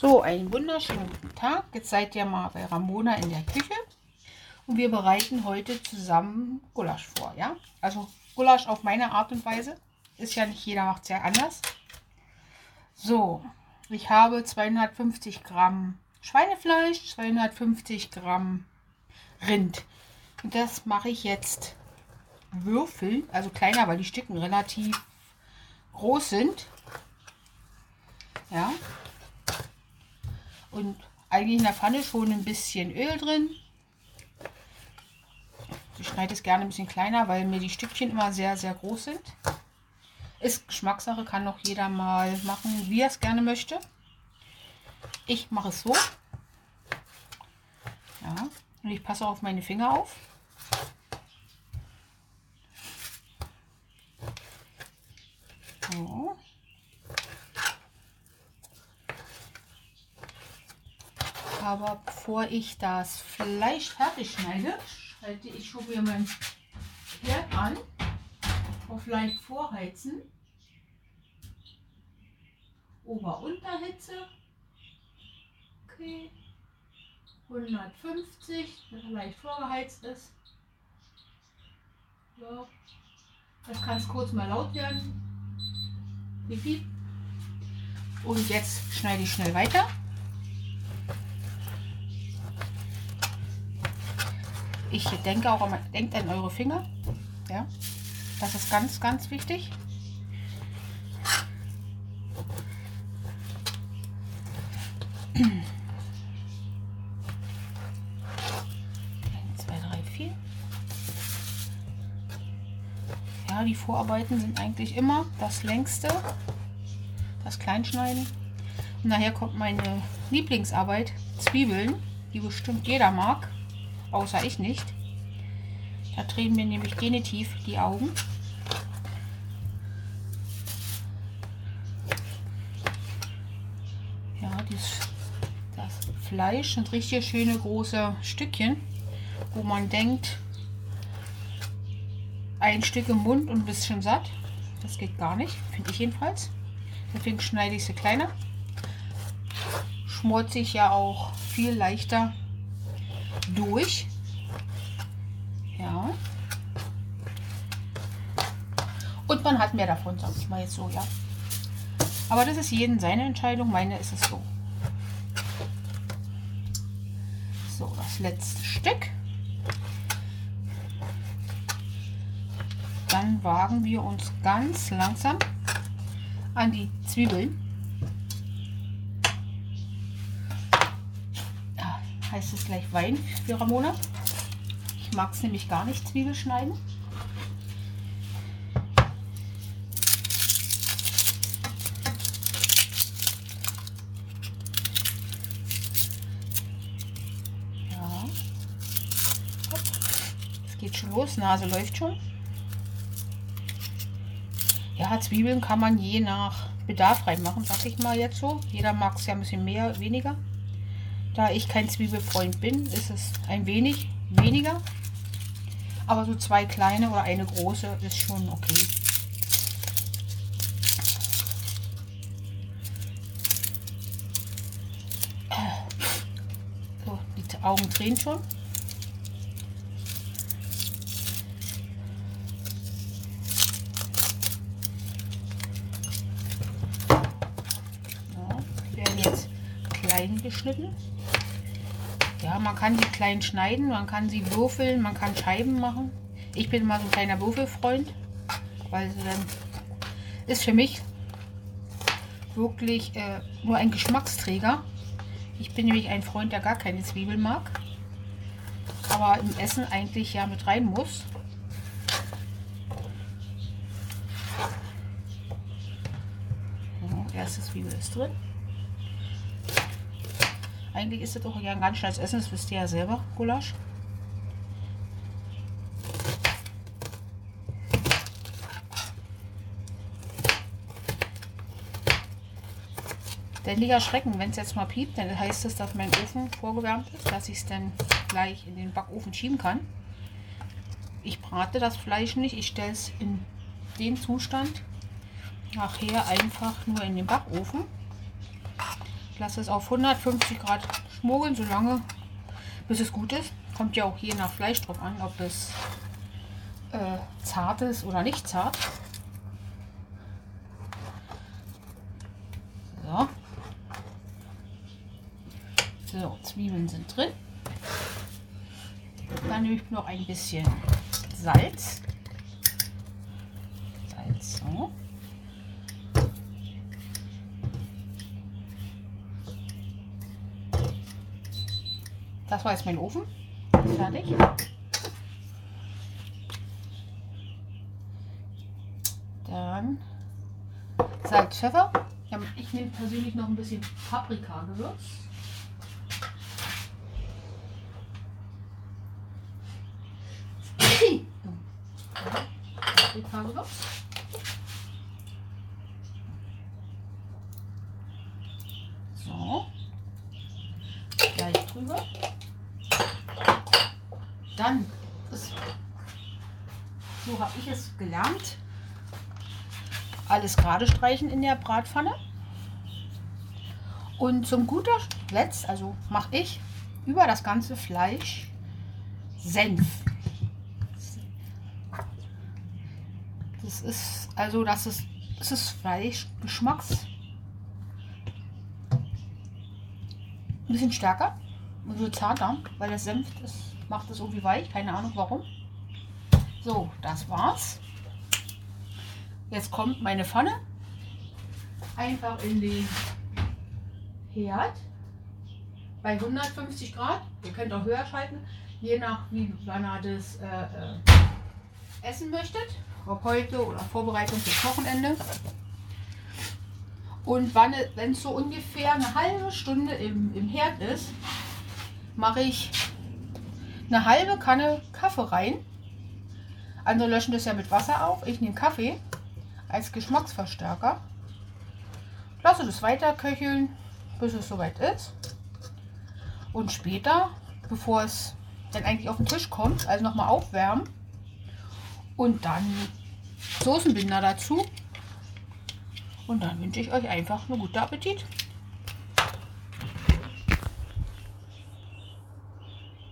So, einen wunderschönen Tag. Jetzt seid ihr mal bei Ramona in der Küche. Und wir bereiten heute zusammen Gulasch vor, ja? Also Gulasch auf meine Art und Weise. Ist ja nicht jeder macht es ja anders. So, ich habe 250 Gramm Schweinefleisch, 250 Gramm Rind. Und das mache ich jetzt Würfel, also kleiner, weil die Stücken relativ groß sind. Ja, und eigentlich in der Pfanne schon ein bisschen Öl drin. Ich schneide es gerne ein bisschen kleiner, weil mir die Stückchen immer sehr, sehr groß sind. Ist Geschmackssache, kann noch jeder mal machen, wie er es gerne möchte. Ich mache es so. Ja, und ich passe auf meine Finger auf. So. Aber bevor ich das Fleisch fertig schneide, schalte ich schon wieder mein Herd an. Auf leicht vorheizen. Ober-Unterhitze. Okay. 150, dass er leicht vorgeheizt ist. So. Das kann es kurz mal laut werden. Wie viel? Und jetzt schneide ich schnell weiter. Ich denke auch, denkt an eure Finger. Ja, das ist ganz, ganz wichtig. die Vorarbeiten sind eigentlich immer das längste, das Kleinschneiden. Und nachher kommt meine Lieblingsarbeit, Zwiebeln, die bestimmt jeder mag außer ich nicht. Da drehen mir nämlich genitiv die Augen. Ja, dies, das Fleisch sind richtig schöne große Stückchen, wo man denkt, ein Stück im Mund und ein bisschen satt. Das geht gar nicht, finde ich jedenfalls. Deswegen schneide ich sie kleiner. Schmort sich ja auch viel leichter durch. Ja. Und man hat mehr davon, sag ich mal jetzt so, ja. Aber das ist jeden seine Entscheidung. Meine ist es so. So, das letzte Stück. Dann wagen wir uns ganz langsam an die Zwiebeln. Heißt es gleich Wein für Ramona. Ich mag es nämlich gar nicht Zwiebel schneiden. Ja. Es geht schon los, Nase läuft schon. Ja, Zwiebeln kann man je nach Bedarf reinmachen, sag ich mal jetzt so. Jeder mag es ja ein bisschen mehr, weniger. Da ich kein Zwiebelfreund bin, ist es ein wenig weniger. Aber so zwei kleine oder eine große ist schon okay. So, die Augen drehen schon. Ja, werden jetzt klein geschnitten. Ja, man kann sie klein schneiden, man kann sie würfeln, man kann Scheiben machen. Ich bin mal so ein kleiner Würfelfreund, weil sie dann ist für mich wirklich äh, nur ein Geschmacksträger. Ich bin nämlich ein Freund, der gar keine Zwiebeln mag, aber im Essen eigentlich ja mit rein muss. Ja, erste Zwiebel ist drin. Eigentlich ist das auch ja ein ganz schnelles Essen, das wisst ihr ja selber, Gulasch. Ständiger Schrecken, wenn es jetzt mal piept, dann heißt es, dass mein Ofen vorgewärmt ist, dass ich es dann gleich in den Backofen schieben kann. Ich brate das Fleisch nicht, ich stelle es in den Zustand nachher einfach nur in den Backofen lasse es auf 150 Grad schmogeln, solange bis es gut ist. Kommt ja auch je nach Fleisch drauf an, ob es äh, zart ist oder nicht zart. So. So, Zwiebeln sind drin. Dann nehme ich noch ein bisschen. Salz, so. Das war jetzt mein Ofen. Fertig. Dann Salz, Pfeffer. Ich nehme persönlich noch ein bisschen Paprika-Gewürz. Paprika-Gewürz. So. Gleich drüber. Dann ist, so habe ich es gelernt, alles gerade streichen in der Bratpfanne. Und zum guter Letzt, also mache ich über das ganze Fleisch Senf. Das ist also, das ist, das ist Fleisch Geschmacks. Ein bisschen stärker und so zarter, weil das Senf das macht es irgendwie weich, keine Ahnung warum. So, das war's. Jetzt kommt meine Pfanne einfach in den Herd bei 150 Grad. Ihr könnt auch höher schalten, je nach wie wann ihr das äh, äh, essen möchtet. Ob heute oder Vorbereitung fürs Wochenende. Und wenn es so ungefähr eine halbe Stunde im, im Herd ist, mache ich eine halbe Kanne Kaffee rein. Andere löschen das ja mit Wasser auf. Ich nehme Kaffee als Geschmacksverstärker. Lasse das weiter köcheln, bis es soweit ist. Und später, bevor es dann eigentlich auf den Tisch kommt, also nochmal aufwärmen. Und dann Soßenbinder dazu. Und dann wünsche ich euch einfach einen guten Appetit.